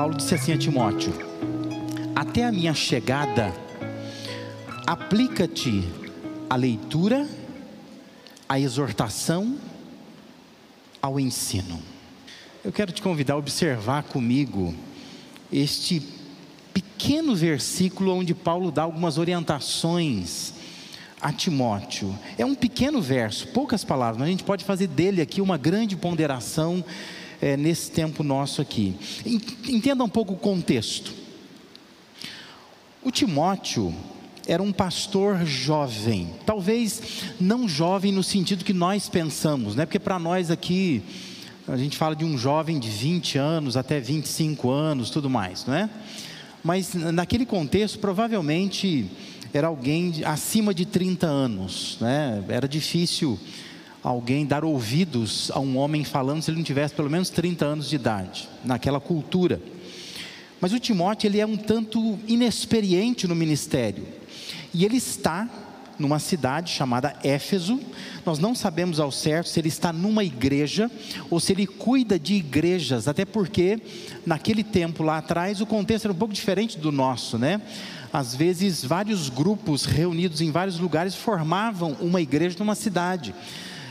Paulo disse assim a Timóteo: Até a minha chegada, aplica-te à leitura, à exortação, ao ensino. Eu quero te convidar a observar comigo este pequeno versículo onde Paulo dá algumas orientações a Timóteo. É um pequeno verso, poucas palavras, mas a gente pode fazer dele aqui uma grande ponderação é, nesse tempo nosso aqui. Entenda um pouco o contexto. O Timóteo era um pastor jovem, talvez não jovem no sentido que nós pensamos, né? Porque para nós aqui a gente fala de um jovem de 20 anos até 25 anos, tudo mais, não é? Mas naquele contexto, provavelmente era alguém acima de 30 anos, né? Era difícil alguém dar ouvidos a um homem falando se ele não tivesse pelo menos 30 anos de idade, naquela cultura. Mas o Timóteo, ele é um tanto inexperiente no ministério. E ele está numa cidade chamada Éfeso. Nós não sabemos ao certo se ele está numa igreja ou se ele cuida de igrejas, até porque naquele tempo lá atrás o contexto era um pouco diferente do nosso, né? Às vezes vários grupos reunidos em vários lugares formavam uma igreja numa cidade.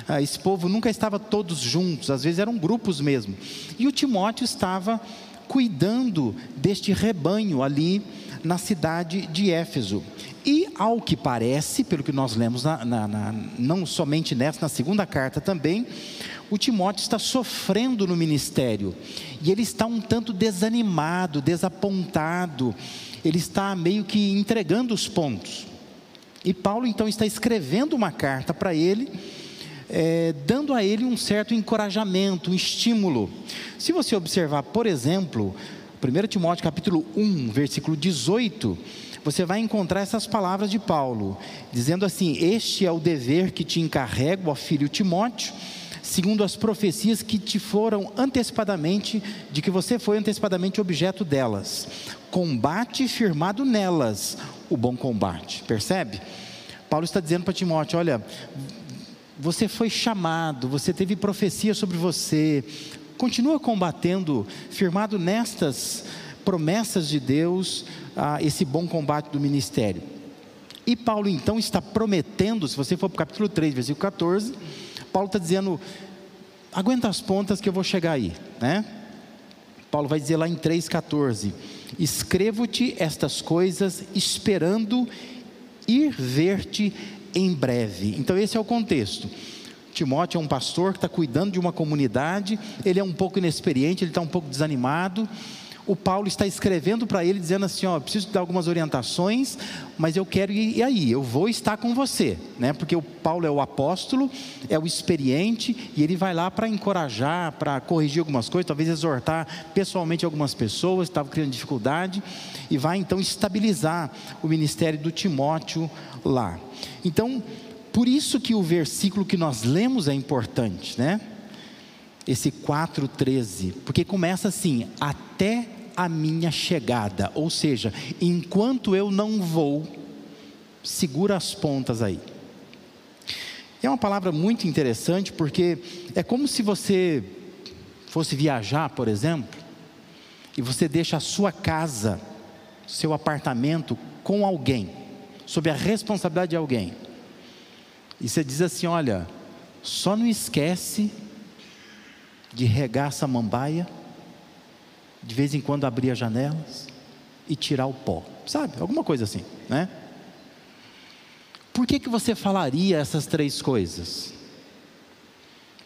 Ah, esse povo nunca estava todos juntos, às vezes eram grupos mesmo. E o Timóteo estava cuidando deste rebanho ali na cidade de Éfeso. E ao que parece, pelo que nós lemos, na, na, na, não somente nessa, na segunda carta também, o Timóteo está sofrendo no ministério. E ele está um tanto desanimado, desapontado. Ele está meio que entregando os pontos. E Paulo então está escrevendo uma carta para ele é, dando a ele um certo encorajamento, um estímulo. Se você observar, por exemplo, 1 Timóteo capítulo 1, versículo 18, você vai encontrar essas palavras de Paulo, dizendo assim: Este é o dever que te encarrego, ó filho Timóteo, segundo as profecias que te foram antecipadamente, de que você foi antecipadamente objeto delas. Combate firmado nelas o bom combate. Percebe? Paulo está dizendo para Timóteo: olha, você foi chamado, você teve profecia sobre você. Continua combatendo, firmado nestas promessas de Deus, ah, esse bom combate do ministério. E Paulo então está prometendo, se você for para o capítulo 3, versículo 14, Paulo está dizendo: aguenta as pontas que eu vou chegar aí, né? Paulo vai dizer lá em 3,14: Escrevo-te estas coisas esperando ir ver-te em breve. Então, esse é o contexto. Timóteo é um pastor que está cuidando de uma comunidade, ele é um pouco inexperiente, ele está um pouco desanimado. O Paulo está escrevendo para ele, dizendo assim: Ó, preciso dar algumas orientações, mas eu quero ir aí, eu vou estar com você, né? Porque o Paulo é o apóstolo, é o experiente, e ele vai lá para encorajar, para corrigir algumas coisas, talvez exortar pessoalmente algumas pessoas que estavam criando dificuldade, e vai então estabilizar o ministério do Timóteo lá. Então, por isso que o versículo que nós lemos é importante, né? Esse 4:13, porque começa assim: até a minha chegada, ou seja, enquanto eu não vou, segura as pontas aí. É uma palavra muito interessante porque é como se você fosse viajar, por exemplo, e você deixa a sua casa, seu apartamento com alguém sob a responsabilidade de alguém. E você diz assim: olha, só não esquece de regar a samambaia, de vez em quando abrir as janelas e tirar o pó, sabe? Alguma coisa assim, né? Por que, que você falaria essas três coisas?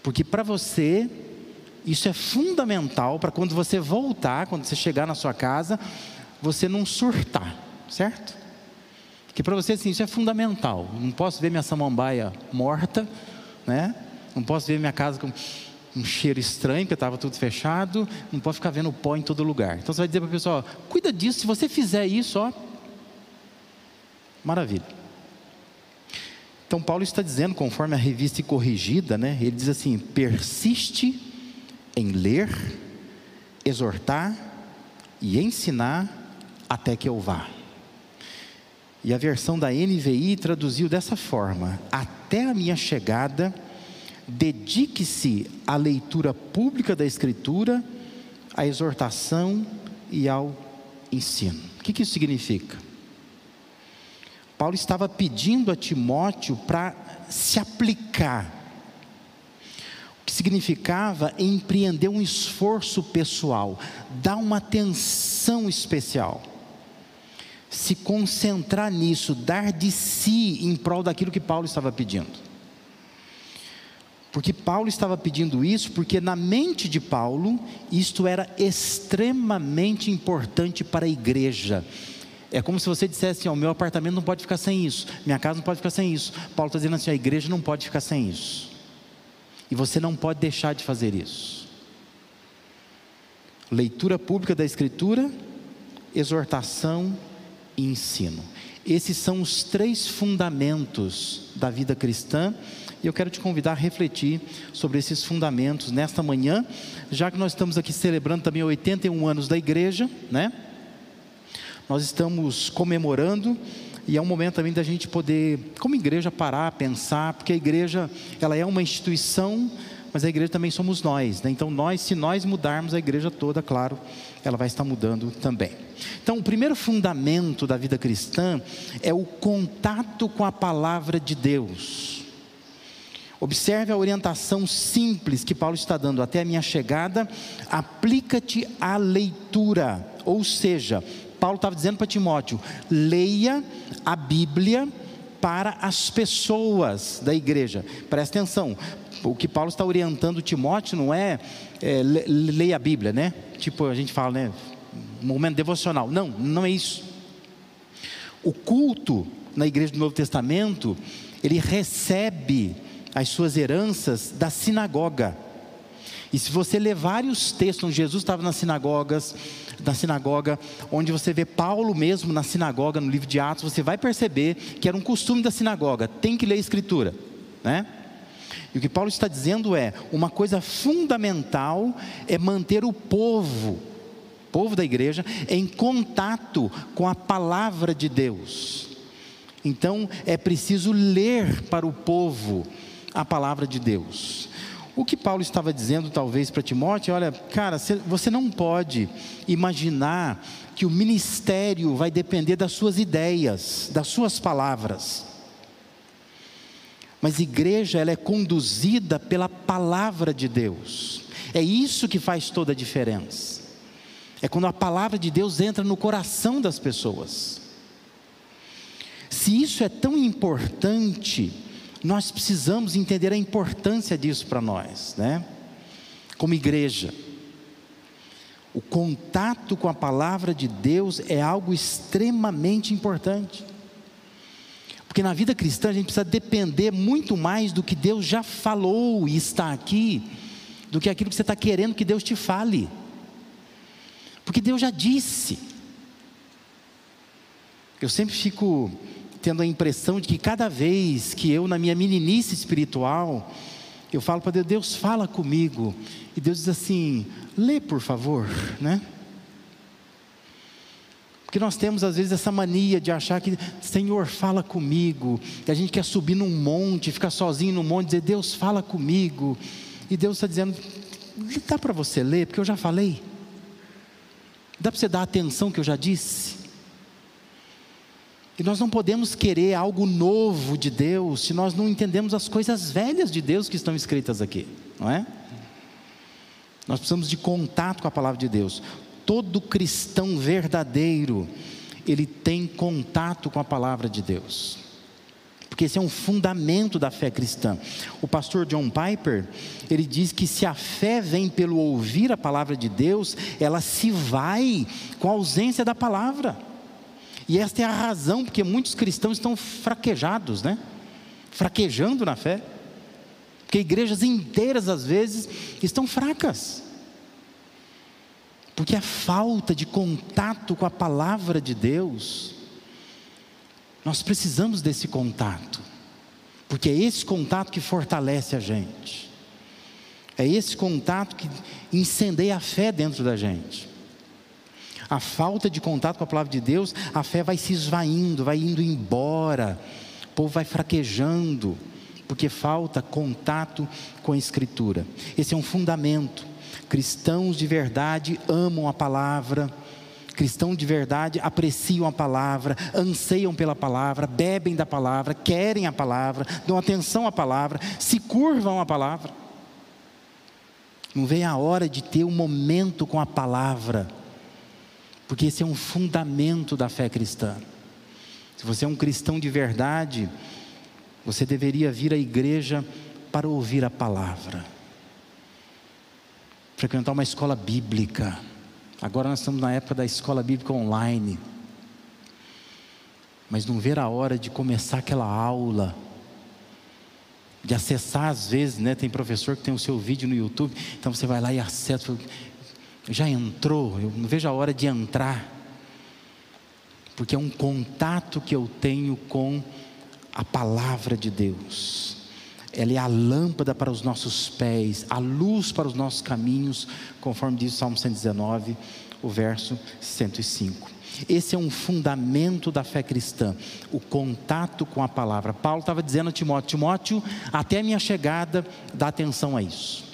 Porque para você, isso é fundamental para quando você voltar, quando você chegar na sua casa, você não surtar, certo? Que para você assim, isso é fundamental. Não posso ver minha samambaia morta, né? Não posso ver minha casa com um cheiro estranho, porque estava tudo fechado. Não posso ficar vendo pó em todo lugar. Então você vai dizer para a pessoa: ó, cuida disso. Se você fizer isso, ó, maravilha. Então Paulo está dizendo, conforme a revista corrigida, né? Ele diz assim: persiste em ler, exortar e ensinar até que eu vá. E a versão da NVI traduziu dessa forma: Até a minha chegada, dedique-se à leitura pública da Escritura, à exortação e ao ensino. O que, que isso significa? Paulo estava pedindo a Timóteo para se aplicar, o que significava empreender um esforço pessoal, dar uma atenção especial, se concentrar nisso, dar de si em prol daquilo que Paulo estava pedindo. Porque Paulo estava pedindo isso porque na mente de Paulo isto era extremamente importante para a igreja. É como se você dissesse assim: o meu apartamento não pode ficar sem isso, minha casa não pode ficar sem isso. Paulo está dizendo assim: a igreja não pode ficar sem isso. E você não pode deixar de fazer isso. Leitura pública da Escritura, exortação e ensino. Esses são os três fundamentos da vida cristã. E eu quero te convidar a refletir sobre esses fundamentos nesta manhã, já que nós estamos aqui celebrando também 81 anos da igreja, né? Nós estamos comemorando e é um momento também da gente poder, como igreja, parar, pensar, porque a igreja ela é uma instituição, mas a igreja também somos nós, né? Então nós, se nós mudarmos a igreja toda, claro, ela vai estar mudando também. Então, o primeiro fundamento da vida cristã é o contato com a palavra de Deus. Observe a orientação simples que Paulo está dando até a minha chegada. Aplica-te à leitura, ou seja, Paulo estava dizendo para Timóteo: leia a Bíblia para as pessoas da igreja. Presta atenção. O que Paulo está orientando Timóteo não é, é leia a Bíblia, né? Tipo a gente fala, né? Momento devocional. Não, não é isso. O culto na igreja do Novo Testamento, ele recebe as suas heranças da sinagoga. E se você ler vários textos onde Jesus estava nas sinagogas, na sinagoga, onde você vê Paulo mesmo na sinagoga, no livro de Atos, você vai perceber que era um costume da sinagoga, tem que ler a escritura, né? E o que Paulo está dizendo é: uma coisa fundamental é manter o povo, povo da igreja, em contato com a palavra de Deus. Então é preciso ler para o povo a palavra de Deus. O que Paulo estava dizendo, talvez, para Timóteo, olha, cara, você não pode imaginar que o ministério vai depender das suas ideias, das suas palavras. Mas igreja, ela é conduzida pela palavra de Deus. É isso que faz toda a diferença. É quando a palavra de Deus entra no coração das pessoas. Se isso é tão importante, nós precisamos entender a importância disso para nós, né? Como igreja. O contato com a palavra de Deus é algo extremamente importante. Porque na vida cristã a gente precisa depender muito mais do que Deus já falou e está aqui, do que aquilo que você está querendo que Deus te fale. Porque Deus já disse. Eu sempre fico tendo a impressão de que cada vez que eu, na minha meninice espiritual, eu falo para Deus, Deus fala comigo, e Deus diz assim: lê por favor, né? Porque nós temos às vezes essa mania de achar que Senhor fala comigo, e a gente quer subir num monte, ficar sozinho num monte, dizer Deus fala comigo, e Deus está dizendo: dá para você ler, porque eu já falei, dá para você dar atenção que eu já disse. E nós não podemos querer algo novo de Deus se nós não entendemos as coisas velhas de Deus que estão escritas aqui, não é? Nós precisamos de contato com a palavra de Deus. Todo cristão verdadeiro, ele tem contato com a palavra de Deus. Porque esse é um fundamento da fé cristã. O pastor John Piper, ele diz que se a fé vem pelo ouvir a palavra de Deus, ela se vai com a ausência da palavra. E esta é a razão porque muitos cristãos estão fraquejados, né? Fraquejando na fé. Porque igrejas inteiras, às vezes, estão fracas. Porque a falta de contato com a palavra de Deus, nós precisamos desse contato. Porque é esse contato que fortalece a gente. É esse contato que incendeia a fé dentro da gente a falta de contato com a palavra de Deus, a fé vai se esvaindo, vai indo embora, o povo vai fraquejando, porque falta contato com a Escritura. Esse é um fundamento. Cristãos de verdade amam a palavra, cristãos de verdade apreciam a palavra, anseiam pela palavra, bebem da palavra, querem a palavra, dão atenção à palavra, se curvam à palavra. Não vem a hora de ter um momento com a palavra, porque esse é um fundamento da fé cristã. Se você é um cristão de verdade, você deveria vir à igreja para ouvir a palavra, frequentar uma escola bíblica Agora nós estamos na época da escola bíblica online. Mas não ver a hora de começar aquela aula, de acessar às vezes, né? Tem professor que tem o seu vídeo no YouTube, então você vai lá e acessa. Já entrou? Eu não vejo a hora de entrar, porque é um contato que eu tenho com a palavra de Deus ela é a lâmpada para os nossos pés, a luz para os nossos caminhos, conforme diz o Salmo 119, o verso 105. Esse é um fundamento da fé cristã, o contato com a palavra. Paulo estava dizendo a Timóteo: Timóteo, até a minha chegada, dá atenção a isso.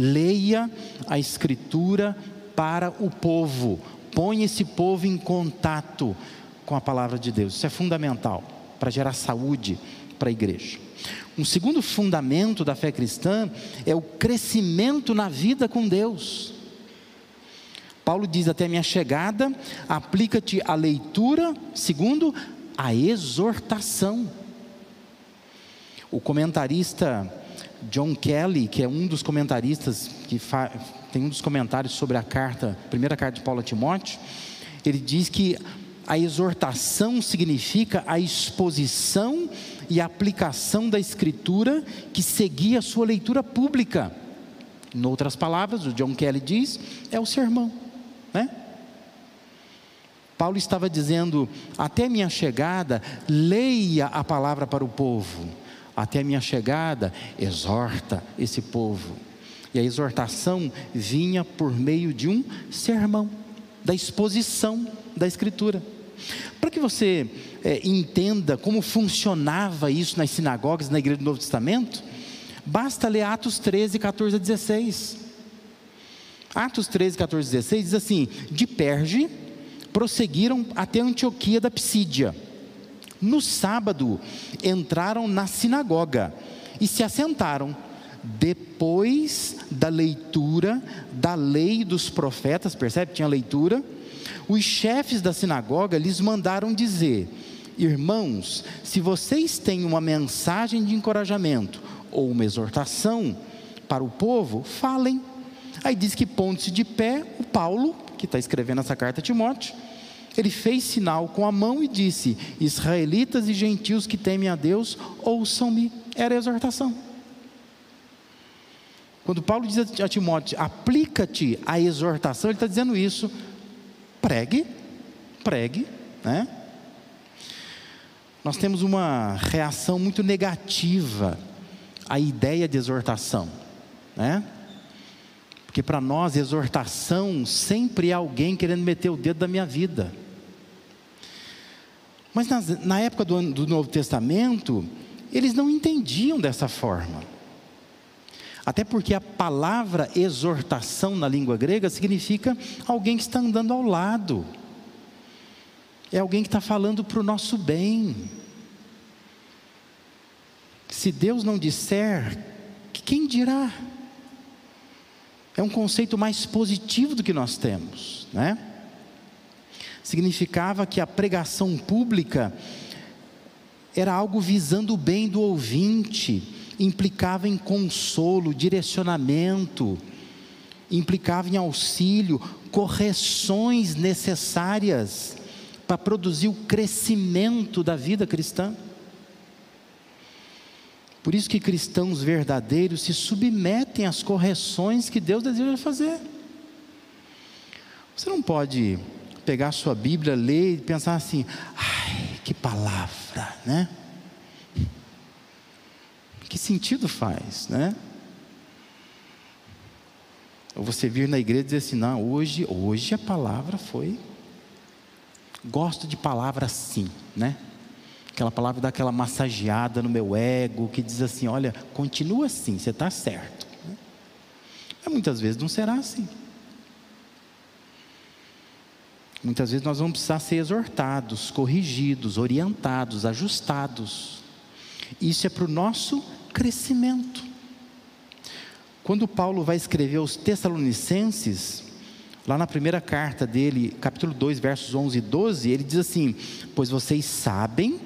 Leia a Escritura para o povo, põe esse povo em contato com a palavra de Deus. Isso é fundamental para gerar saúde para a igreja. Um segundo fundamento da fé cristã é o crescimento na vida com Deus. Paulo diz: Até minha chegada, aplica-te a leitura, segundo, a exortação. O comentarista John Kelly, que é um dos comentaristas que tem um dos comentários sobre a carta, primeira carta de Paulo a Timóteo, ele diz que a exortação significa a exposição e a aplicação da Escritura que seguia a sua leitura pública. Em outras palavras, o John Kelly diz, é o sermão, né? Paulo estava dizendo: até minha chegada, leia a palavra para o povo. Até minha chegada, exorta esse povo. E a exortação vinha por meio de um sermão, da exposição da Escritura. Para que você é, entenda como funcionava isso nas sinagogas, na igreja do Novo Testamento, basta ler Atos 13, 14 a 16. Atos 13, 14 a 16 diz assim: De Perge prosseguiram até Antioquia da Psídia. No sábado entraram na sinagoga e se assentaram. Depois da leitura da lei dos profetas, percebe? Tinha leitura os chefes da sinagoga lhes mandaram dizer: Irmãos, se vocês têm uma mensagem de encorajamento ou uma exortação para o povo, falem. Aí diz que pondo-se de pé, o Paulo, que está escrevendo essa carta a Timóteo, ele fez sinal com a mão e disse: Israelitas e gentios que temem a Deus, ouçam-me. Era a exortação. Quando Paulo diz a Timóteo, aplica-te à exortação, ele está dizendo isso pregue, pregue, né? Nós temos uma reação muito negativa à ideia de exortação, né? Porque para nós, exortação sempre é alguém querendo meter o dedo da minha vida. Mas na, época do, do Novo Testamento, eles não entendiam dessa forma. Até porque a palavra exortação na língua grega significa alguém que está andando ao lado, é alguém que está falando para o nosso bem. Se Deus não disser, quem dirá? É um conceito mais positivo do que nós temos, né? Significava que a pregação pública era algo visando o bem do ouvinte, implicava em consolo, direcionamento, implicava em auxílio, correções necessárias para produzir o crescimento da vida cristã. Por isso que cristãos verdadeiros se submetem às correções que Deus deseja fazer. Você não pode pegar a sua Bíblia, ler e pensar assim: ai, que palavra, né? Que sentido faz, né? Ou você vir na igreja e dizer assim, não, hoje, hoje a palavra foi. Gosto de palavra assim, né? Aquela palavra dá aquela massageada no meu ego, que diz assim: olha, continua assim, você está certo. Mas muitas vezes não será assim. Muitas vezes nós vamos precisar ser exortados, corrigidos, orientados, ajustados. Isso é para o nosso crescimento. Quando Paulo vai escrever aos Tessalonicenses, lá na primeira carta dele, capítulo 2, versos 11 e 12, ele diz assim: Pois vocês sabem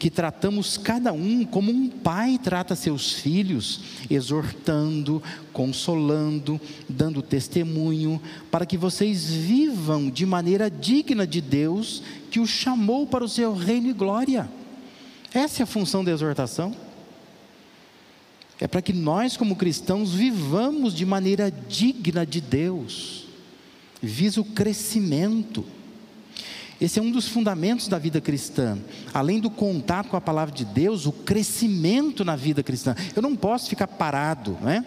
que tratamos cada um como um pai trata seus filhos, exortando, consolando, dando testemunho, para que vocês vivam de maneira digna de Deus que os chamou para o seu reino e glória. Essa é a função da exortação. É para que nós, como cristãos, vivamos de maneira digna de Deus, visa o crescimento. Esse é um dos fundamentos da vida cristã. Além do contato com a palavra de Deus, o crescimento na vida cristã. Eu não posso ficar parado, não é?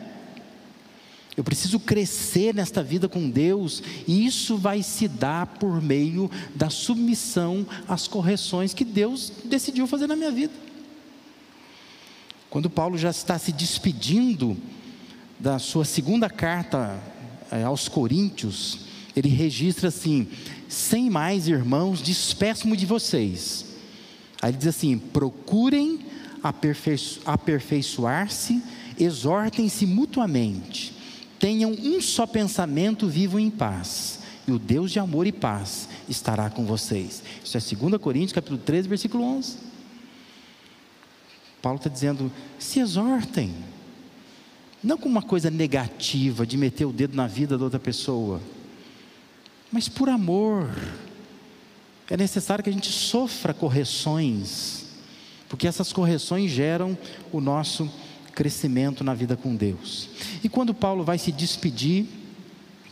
Eu preciso crescer nesta vida com Deus, e isso vai se dar por meio da submissão às correções que Deus decidiu fazer na minha vida. Quando Paulo já está se despedindo da sua segunda carta eh, aos Coríntios, ele registra assim: sem mais, irmãos, despeço-me de vocês. Aí ele diz assim: procurem aperfeiçoar-se, exortem-se mutuamente, tenham um só pensamento, vivam em paz, e o Deus de amor e paz estará com vocês. Isso é 2 Coríntios, capítulo 13, versículo 11. Paulo está dizendo: se exortem, não com uma coisa negativa de meter o dedo na vida da outra pessoa mas por amor. É necessário que a gente sofra correções, porque essas correções geram o nosso crescimento na vida com Deus. E quando Paulo vai se despedir,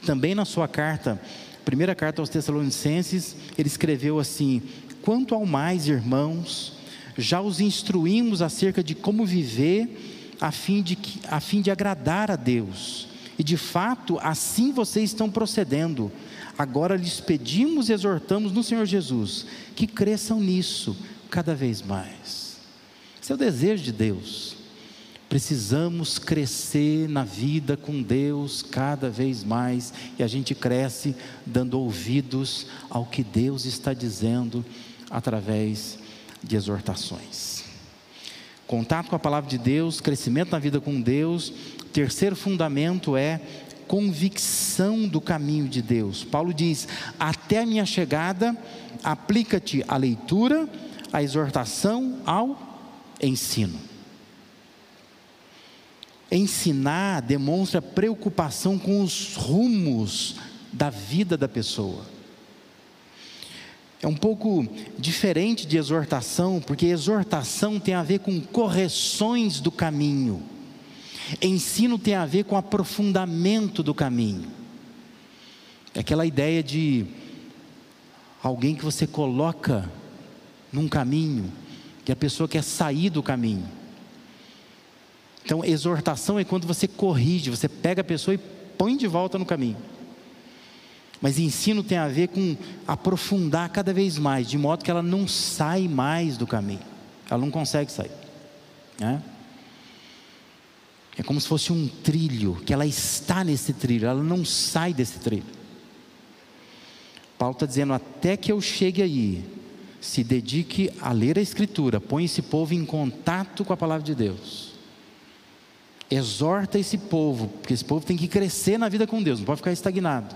também na sua carta, primeira carta aos Tessalonicenses, ele escreveu assim: Quanto ao mais, irmãos, já os instruímos acerca de como viver a fim de, a fim de agradar a Deus. E de fato, assim vocês estão procedendo Agora lhes pedimos e exortamos no Senhor Jesus que cresçam nisso cada vez mais. Esse é o desejo de Deus. Precisamos crescer na vida com Deus cada vez mais e a gente cresce dando ouvidos ao que Deus está dizendo através de exortações. Contato com a palavra de Deus, crescimento na vida com Deus. Terceiro fundamento é convicção do caminho de Deus. Paulo diz: até a minha chegada, aplica-te à leitura, à exortação, ao ensino. Ensinar demonstra preocupação com os rumos da vida da pessoa. É um pouco diferente de exortação, porque exortação tem a ver com correções do caminho. Ensino tem a ver com aprofundamento do caminho. É aquela ideia de alguém que você coloca num caminho que a pessoa quer sair do caminho. Então, exortação é quando você corrige, você pega a pessoa e põe de volta no caminho. Mas ensino tem a ver com aprofundar cada vez mais, de modo que ela não sai mais do caminho. Ela não consegue sair. Né? É como se fosse um trilho, que ela está nesse trilho, ela não sai desse trilho. Paulo está dizendo: até que eu chegue aí, se dedique a ler a Escritura, põe esse povo em contato com a palavra de Deus. Exorta esse povo, porque esse povo tem que crescer na vida com Deus, não pode ficar estagnado.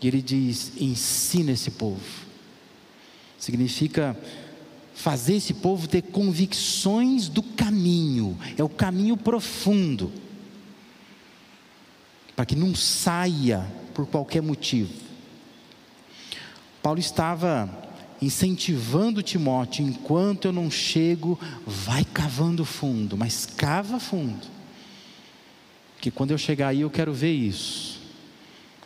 E ele diz: ensina esse povo. Significa fazer esse povo ter convicções do caminho, é o caminho profundo, para que não saia por qualquer motivo. Paulo estava incentivando Timóteo, enquanto eu não chego, vai cavando fundo, mas cava fundo. Que quando eu chegar aí eu quero ver isso.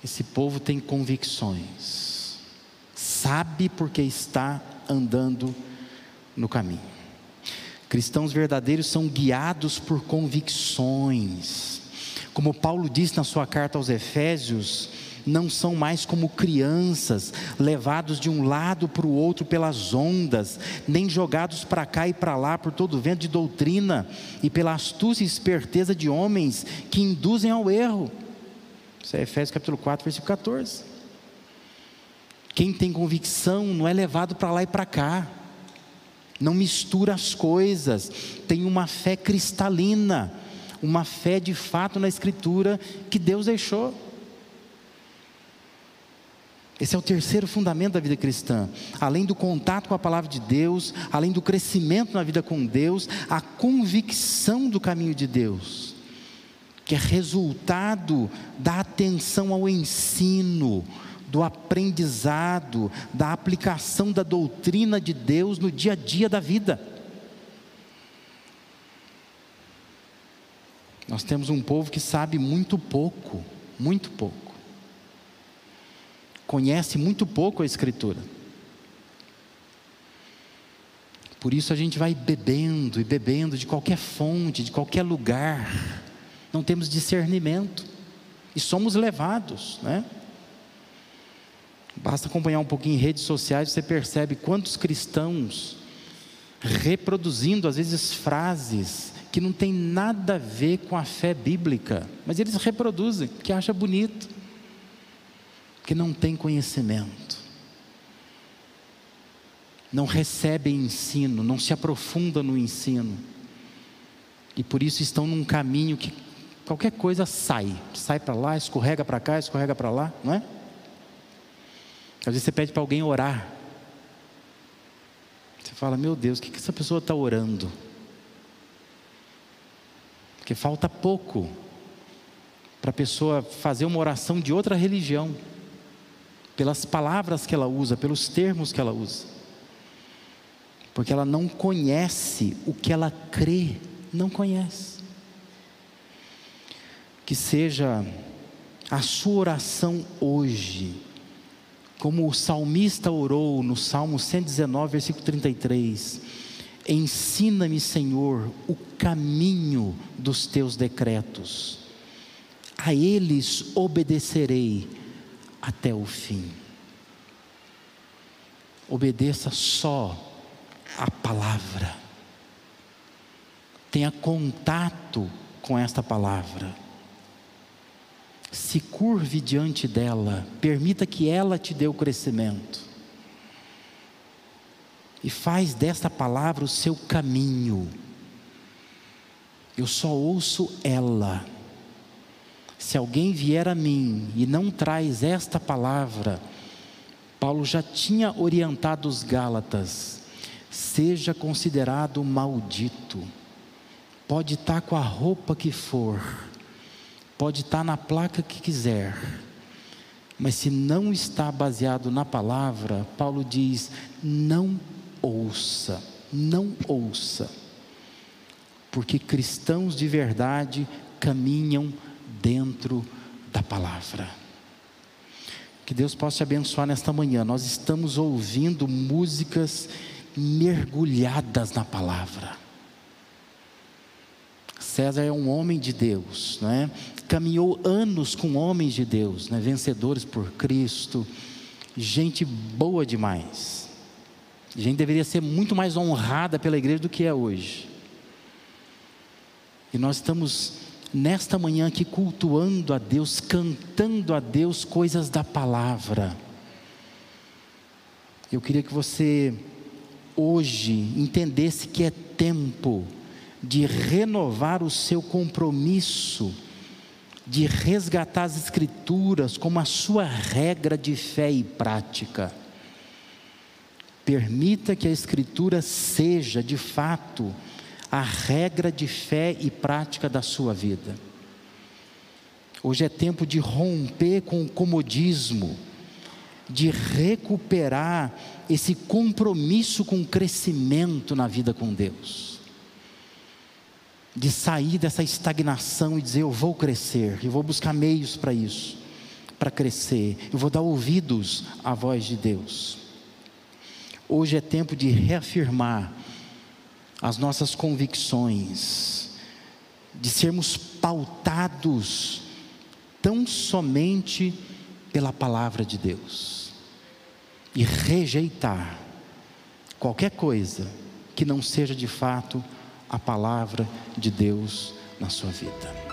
Esse povo tem convicções, sabe porque está andando no caminho. Cristãos verdadeiros são guiados por convicções. Como Paulo diz na sua carta aos Efésios, não são mais como crianças, levados de um lado para o outro pelas ondas, nem jogados para cá e para lá por todo vento de doutrina e pela astúcia e esperteza de homens que induzem ao erro. Isso é Efésios capítulo 4, versículo 14. Quem tem convicção não é levado para lá e para cá. Não mistura as coisas. Tem uma fé cristalina, uma fé de fato na Escritura que Deus deixou. Esse é o terceiro fundamento da vida cristã. Além do contato com a palavra de Deus, além do crescimento na vida com Deus, a convicção do caminho de Deus, que é resultado da atenção ao ensino, do aprendizado, da aplicação da doutrina de Deus no dia a dia da vida. Nós temos um povo que sabe muito pouco, muito pouco. Conhece muito pouco a Escritura. Por isso a gente vai bebendo e bebendo de qualquer fonte, de qualquer lugar. Não temos discernimento e somos levados, né? Basta acompanhar um pouquinho em redes sociais, você percebe quantos cristãos reproduzindo, às vezes, frases que não tem nada a ver com a fé bíblica, mas eles reproduzem, que acha bonito, que não tem conhecimento, não recebem ensino, não se aprofundam no ensino, e por isso estão num caminho que qualquer coisa sai, sai para lá, escorrega para cá, escorrega para lá, não é? Às vezes você pede para alguém orar. Você fala, meu Deus, o que, que essa pessoa está orando? Porque falta pouco para a pessoa fazer uma oração de outra religião, pelas palavras que ela usa, pelos termos que ela usa, porque ela não conhece o que ela crê, não conhece. Que seja a sua oração hoje, como o salmista orou no Salmo 119, versículo 33. Ensina-me, Senhor, o caminho dos teus decretos, a eles obedecerei até o fim. Obedeça só a palavra, tenha contato com esta palavra se curve diante dela, permita que ela te dê o crescimento. E faz desta palavra o seu caminho. Eu só ouço ela. Se alguém vier a mim e não traz esta palavra, Paulo já tinha orientado os Gálatas: seja considerado maldito. Pode estar com a roupa que for, Pode estar na placa que quiser, mas se não está baseado na palavra, Paulo diz: não ouça, não ouça, porque cristãos de verdade caminham dentro da palavra. Que Deus possa te abençoar nesta manhã. Nós estamos ouvindo músicas mergulhadas na palavra. César é um homem de Deus, né? caminhou anos com homens de Deus, né? vencedores por Cristo, gente boa demais. Gente deveria ser muito mais honrada pela igreja do que é hoje. E nós estamos nesta manhã aqui cultuando a Deus, cantando a Deus coisas da palavra. Eu queria que você hoje entendesse que é tempo de renovar o seu compromisso de resgatar as Escrituras como a sua regra de fé e prática. Permita que a Escritura seja, de fato, a regra de fé e prática da sua vida. Hoje é tempo de romper com o comodismo, de recuperar esse compromisso com o crescimento na vida com Deus de sair dessa estagnação e dizer: Eu vou crescer, eu vou buscar meios para isso, para crescer, eu vou dar ouvidos à voz de Deus. Hoje é tempo de reafirmar as nossas convicções, de sermos pautados tão somente pela palavra de Deus e rejeitar qualquer coisa que não seja de fato a palavra de Deus na sua vida.